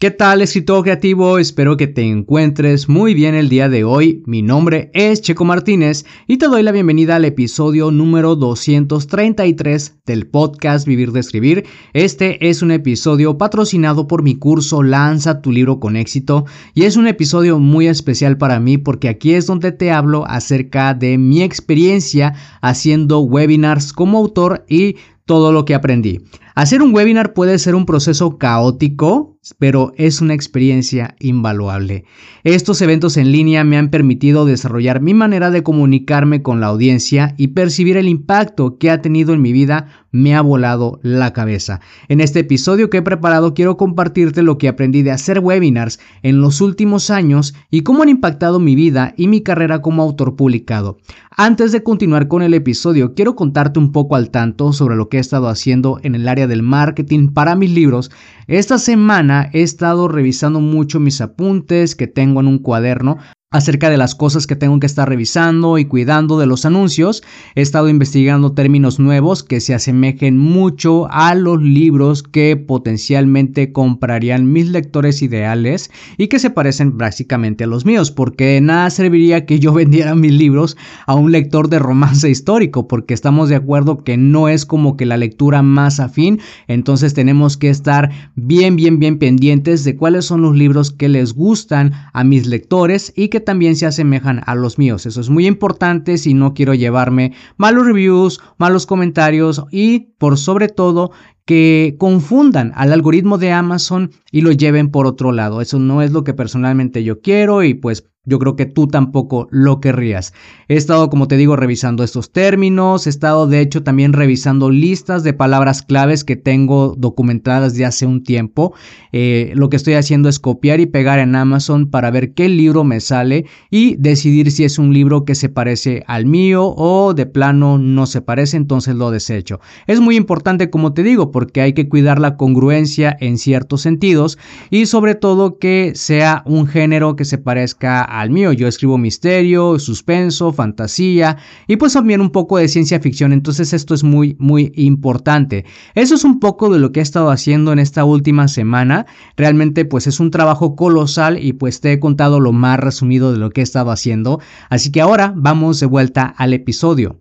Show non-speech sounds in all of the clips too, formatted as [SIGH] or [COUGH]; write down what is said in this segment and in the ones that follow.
¿Qué tal escritor creativo? Espero que te encuentres muy bien el día de hoy. Mi nombre es Checo Martínez y te doy la bienvenida al episodio número 233 del podcast Vivir de Escribir. Este es un episodio patrocinado por mi curso Lanza tu libro con éxito y es un episodio muy especial para mí porque aquí es donde te hablo acerca de mi experiencia haciendo webinars como autor y todo lo que aprendí. Hacer un webinar puede ser un proceso caótico, pero es una experiencia invaluable. Estos eventos en línea me han permitido desarrollar mi manera de comunicarme con la audiencia y percibir el impacto que ha tenido en mi vida me ha volado la cabeza. En este episodio que he preparado quiero compartirte lo que aprendí de hacer webinars en los últimos años y cómo han impactado mi vida y mi carrera como autor publicado. Antes de continuar con el episodio, quiero contarte un poco al tanto sobre lo que he estado haciendo en el área del marketing para mis libros. Esta semana he estado revisando mucho mis apuntes que tengo en un cuaderno acerca de las cosas que tengo que estar revisando y cuidando de los anuncios. He estado investigando términos nuevos que se asemejen mucho a los libros que potencialmente comprarían mis lectores ideales y que se parecen prácticamente a los míos, porque nada serviría que yo [LAUGHS] vendiera mis libros a un lector de romance histórico, porque estamos de acuerdo que no es como que la lectura más afín, entonces tenemos que estar bien, bien, bien pendientes de cuáles son los libros que les gustan a mis lectores y que también se asemejan a los míos. Eso es muy importante si no quiero llevarme malos reviews, malos comentarios y por sobre todo que confundan al algoritmo de Amazon y lo lleven por otro lado. Eso no es lo que personalmente yo quiero y pues yo creo que tú tampoco lo querrías. He estado, como te digo, revisando estos términos, he estado de hecho también revisando listas de palabras claves que tengo documentadas de hace un tiempo. Eh, lo que estoy haciendo es copiar y pegar en Amazon para ver qué libro me sale y decidir si es un libro que se parece al mío o de plano no se parece, entonces lo desecho. Es muy importante, como te digo, porque hay que cuidar la congruencia en ciertos sentidos y sobre todo que sea un género que se parezca al mío. Yo escribo misterio, suspenso, fantasía y pues también un poco de ciencia ficción. Entonces esto es muy, muy importante. Eso es un poco de lo que he estado haciendo en esta última semana. Realmente pues es un trabajo colosal y pues te he contado lo más resumido de lo que he estado haciendo. Así que ahora vamos de vuelta al episodio.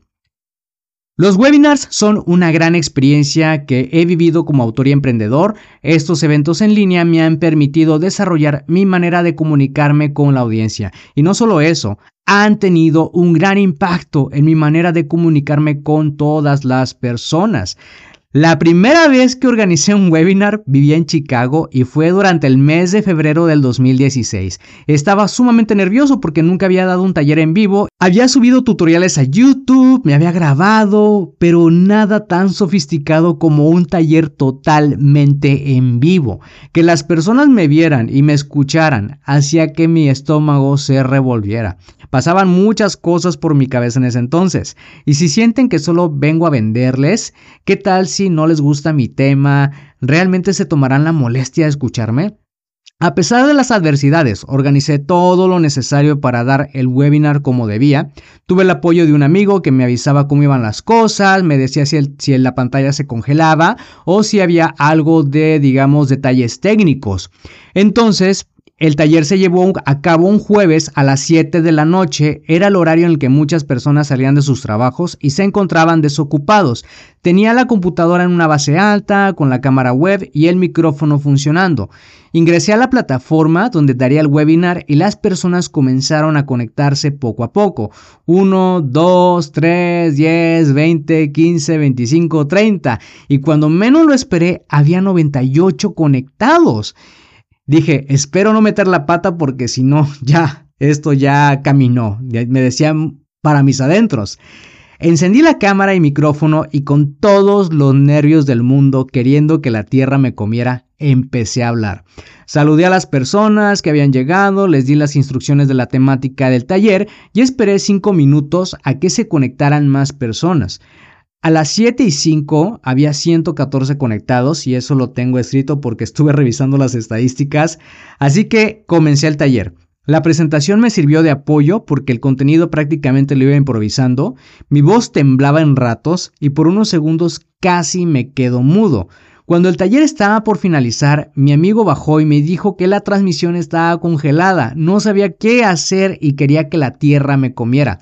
Los webinars son una gran experiencia que he vivido como autor y emprendedor. Estos eventos en línea me han permitido desarrollar mi manera de comunicarme con la audiencia. Y no solo eso, han tenido un gran impacto en mi manera de comunicarme con todas las personas. La primera vez que organicé un webinar vivía en Chicago y fue durante el mes de febrero del 2016. Estaba sumamente nervioso porque nunca había dado un taller en vivo, había subido tutoriales a YouTube, me había grabado, pero nada tan sofisticado como un taller totalmente en vivo. Que las personas me vieran y me escucharan hacía que mi estómago se revolviera. Pasaban muchas cosas por mi cabeza en ese entonces. Y si sienten que solo vengo a venderles, ¿qué tal si no les gusta mi tema? ¿Realmente se tomarán la molestia de escucharme? A pesar de las adversidades, organicé todo lo necesario para dar el webinar como debía. Tuve el apoyo de un amigo que me avisaba cómo iban las cosas, me decía si, si la pantalla se congelaba o si había algo de, digamos, detalles técnicos. Entonces, El taller se llevó a cabo un jueves a las 7 de la noche. Era el horario en el que muchas personas salían de sus trabajos y se encontraban desocupados. Tenía la computadora en una base alta, con la cámara web y el micrófono funcionando. Ingresé a la plataforma donde daría el webinar y las personas comenzaron a conectarse poco a poco. 1, 2, 3, 10, 20, 15, 25, 30. Y cuando menos lo esperé, había 98 conectados. Dije, espero no meter la pata porque si no, [LAUGHS] ya, esto ya caminó. Me decían para mis adentros. Encendí la cámara y micrófono y con todos los nervios del mundo, queriendo que la tierra me comiera, empecé a hablar. Saludé a las personas que habían llegado, les di las instrucciones de la temática del taller y esperé cinco minutos a que se conectaran más personas. A las 7 y 5 había 114 conectados y eso lo tengo escrito porque estuve [LAUGHS] revisando las estadísticas, así que comencé el taller. La presentación me sirvió de apoyo porque el contenido prácticamente lo iba improvisando, mi voz temblaba en ratos y por unos segundos casi me quedo mudo. Cuando el taller estaba por finalizar, mi amigo bajó y me dijo que la transmisión estaba congelada, no sabía qué hacer y quería que la tierra me comiera.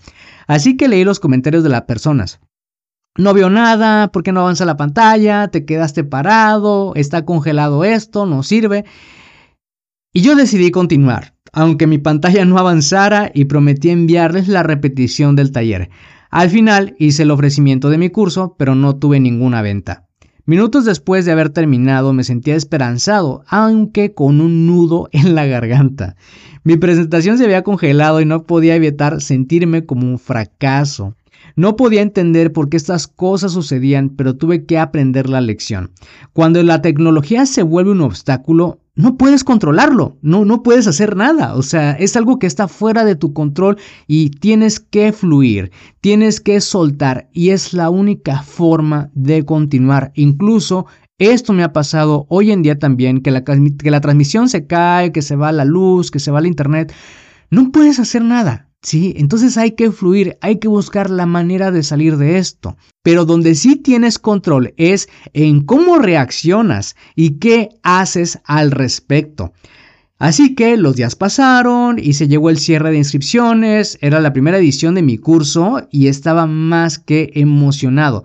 Así que leí los comentarios de las personas. No veo nada, ¿por qué no avanza la pantalla? Te quedaste parado, está congelado esto, no sirve. Y yo decidí continuar, aunque mi pantalla no avanzara y prometí enviarles la repetición del taller. Al final hice el ofrecimiento de mi curso, pero no tuve ninguna venta. Minutos después de haber terminado me sentía esperanzado, aunque con un nudo en la garganta. Mi presentación se había congelado y no podía evitar sentirme como un fracaso. No podía entender por qué estas cosas sucedían, pero tuve que aprender la lección. Cuando la tecnología se vuelve un obstáculo, no puedes controlarlo, no, no puedes hacer nada, o sea, es algo que está fuera de tu control y tienes que fluir, tienes que soltar y es la única forma de continuar. Incluso esto me ha pasado hoy en día también, que la, que la transmisión se cae, que se va la luz, que se va el internet, no puedes hacer nada. ¿Sí? Entonces hay que fluir, hay que buscar la manera de salir de esto. Pero donde sí tienes control es en cómo reaccionas y qué haces al respecto. Así que los días pasaron y se llegó el cierre de inscripciones, era la primera edición de mi curso y estaba más que emocionado.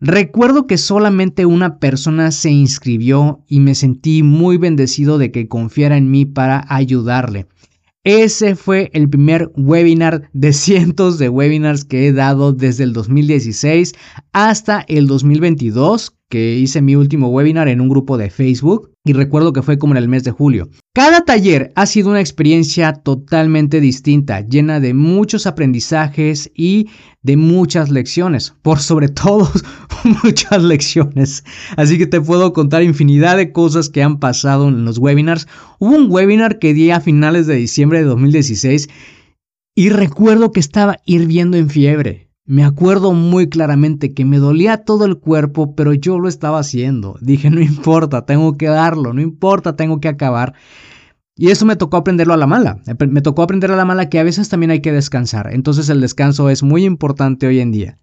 Recuerdo que solamente una persona se inscribió y me sentí muy bendecido de que confiara en mí para ayudarle. Ese fue el primer webinar de cientos de webinars que he dado desde el 2016 hasta el 2022, que hice mi último webinar en un grupo de Facebook y recuerdo que fue como en el mes de julio. Cada taller ha sido una experiencia totalmente distinta, llena de muchos aprendizajes y de muchas lecciones, por sobre [LAUGHS] todo muchas lecciones. Así que te puedo contar infinidad de cosas que han pasado en los webinars. Hubo un webinar que di a finales de diciembre de 2016 y recuerdo que estaba hirviendo en fiebre. Me acuerdo muy claramente que me dolía todo el cuerpo, pero yo lo estaba haciendo. Dije, no importa, tengo que darlo, no importa, tengo que acabar. Y eso me tocó aprenderlo a la mala. Me tocó aprender a la mala que a veces también hay que descansar. Entonces el descanso es muy importante hoy en día.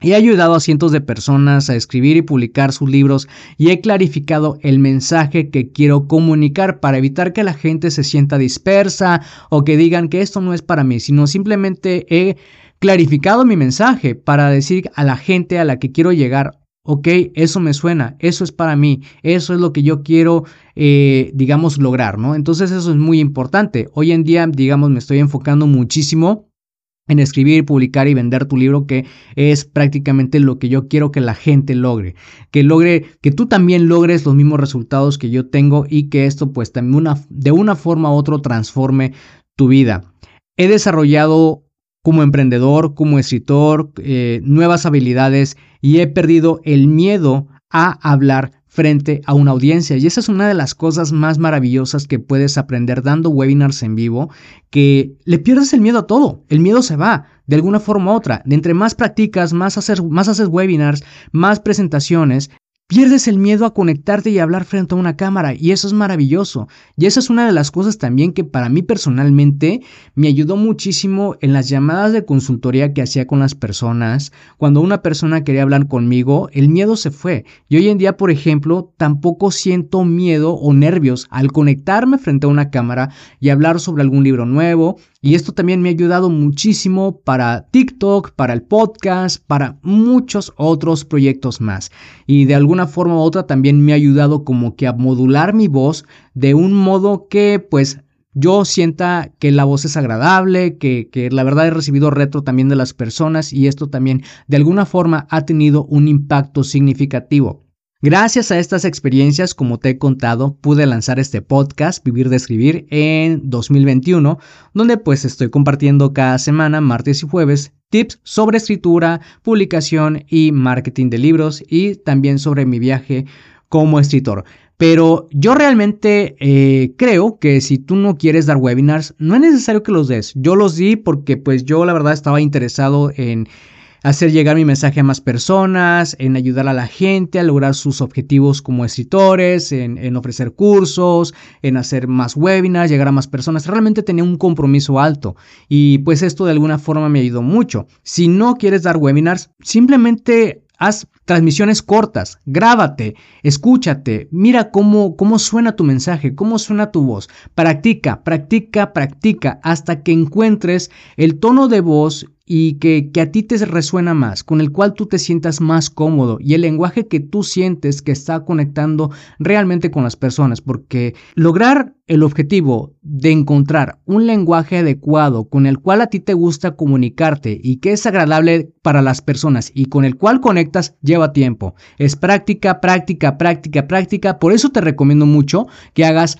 He ayudado a cientos de personas a escribir y publicar sus libros y he clarificado el mensaje que quiero comunicar para evitar que la gente se sienta dispersa o que digan que esto no es para mí, sino simplemente he clarificado mi mensaje para decir a la gente a la que quiero llegar, ok, eso me suena, eso es para mí, eso es lo que yo quiero, eh, digamos, lograr, ¿no? Entonces eso es muy importante. Hoy en día, digamos, me estoy enfocando muchísimo en escribir, publicar y vender tu libro, que es prácticamente lo que yo quiero que la gente logre, que logre, que tú también logres los mismos resultados que yo tengo y que esto pues también una, de una forma u otra transforme tu vida. He desarrollado como emprendedor, como escritor, eh, nuevas habilidades y he perdido el miedo a hablar frente a una audiencia. Y esa es una de las cosas más maravillosas que puedes aprender dando webinars en vivo, que le pierdes el miedo a todo. El miedo se va de alguna forma u otra. De entre más practicas, más haces, más haces webinars, más presentaciones, pierdes el miedo a conectarte y hablar frente a una cámara y eso es maravilloso. Y esa es una de las cosas también que para mí personalmente me ayudó muchísimo en las llamadas de consultoría que hacía con las personas. Cuando una persona quería hablar conmigo, el miedo se fue. Y hoy en día, por ejemplo, tampoco siento miedo o nervios al conectarme frente a una cámara y hablar sobre algún libro nuevo y esto también me ha ayudado muchísimo para TikTok, para el podcast, para muchos otros proyectos más. Y de alguna forma u otra también me ha ayudado como que a modular mi voz de un modo que pues yo sienta que la voz es agradable, que, que, la verdad he recibido retro también de las personas y esto también de alguna forma ha tenido un impacto significativo. Gracias a estas experiencias, como te he contado, pude lanzar este podcast, Vivir de Escribir, en 2021, donde pues estoy compartiendo cada semana, martes y jueves, tips sobre escritura, publicación y marketing de libros y también sobre mi viaje como escritor. Pero yo realmente eh, creo que si tú no quieres dar webinars, no es necesario que los des. Yo los di porque pues yo la verdad estaba interesado en hacer llegar mi mensaje a más personas, en ayudar a la gente a lograr sus objetivos como escritores, en, ofrecer cursos, en hacer más webinars, llegar a más personas. Realmente tenía un compromiso alto y pues esto de alguna forma me ayudó mucho. Si no quieres dar webinars, simplemente haz transmisiones cortas, grábate, escúchate, mira cómo, cómo suena tu mensaje, cómo suena tu voz. Practica, practica, practica hasta que encuentres el tono de voz y que, que, a ti te resuena más, con el cual tú te sientas más cómodo y el lenguaje que tú sientes que está conectando realmente con las personas, porque lograr el objetivo de encontrar un lenguaje adecuado con el cual a ti te gusta comunicarte y que es agradable para las personas y con el cual conectas lleva tiempo. Es práctica, práctica, práctica, práctica. Por eso te recomiendo mucho que hagas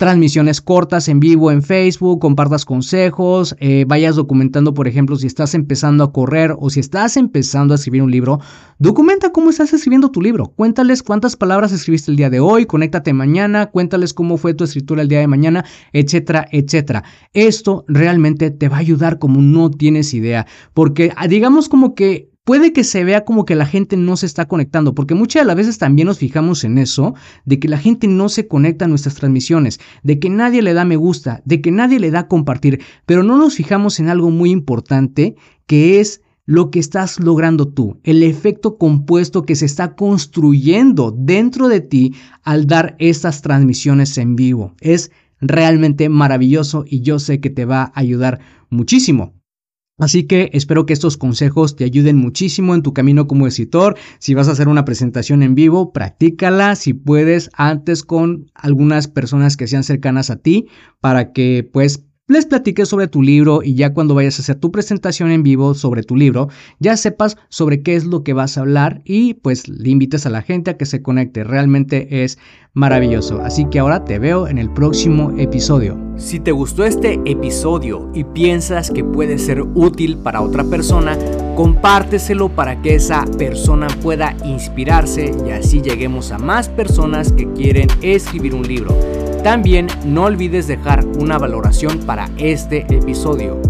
transmisiones cortas en vivo en Facebook, compartas consejos, eh, vayas documentando, por ejemplo, si estás empezando a correr o si estás empezando a escribir un libro, documenta cómo estás escribiendo tu libro, cuéntales cuántas palabras escribiste el día de hoy, conéctate mañana, cuéntales cómo fue tu escritura el día de mañana, etcétera, etcétera. Esto realmente te va a ayudar como no tienes idea, porque ah, digamos como que puede que se vea como que la gente no se está conectando, porque muchas de las veces también nos fijamos en eso, de que la gente no se conecta a nuestras transmisiones, de que nadie le da me gusta, de que nadie le da compartir, pero no nos fijamos en algo muy importante, que es lo que estás logrando tú, el efecto compuesto que se está construyendo dentro de ti al dar estas transmisiones en vivo. Es realmente maravilloso y yo sé que te va a ayudar muchísimo. Así que espero que estos consejos te ayuden muchísimo en tu camino como escritor. Si vas a hacer una presentación en vivo, practícala si puedes antes con algunas personas que sean cercanas a ti para que pues les platiques sobre tu libro y ya cuando vayas a hacer tu presentación en vivo sobre tu libro, ya sepas sobre qué es lo que vas a hablar y pues le invites a la gente a que se conecte. Realmente es maravilloso. Así que ahora te veo en el próximo episodio. Si te gustó este episodio y piensas que puede ser útil para otra persona, compárteselo para que esa persona pueda inspirarse y así lleguemos a más personas que quieren escribir un libro. También no olvides dejar una valoración para este episodio.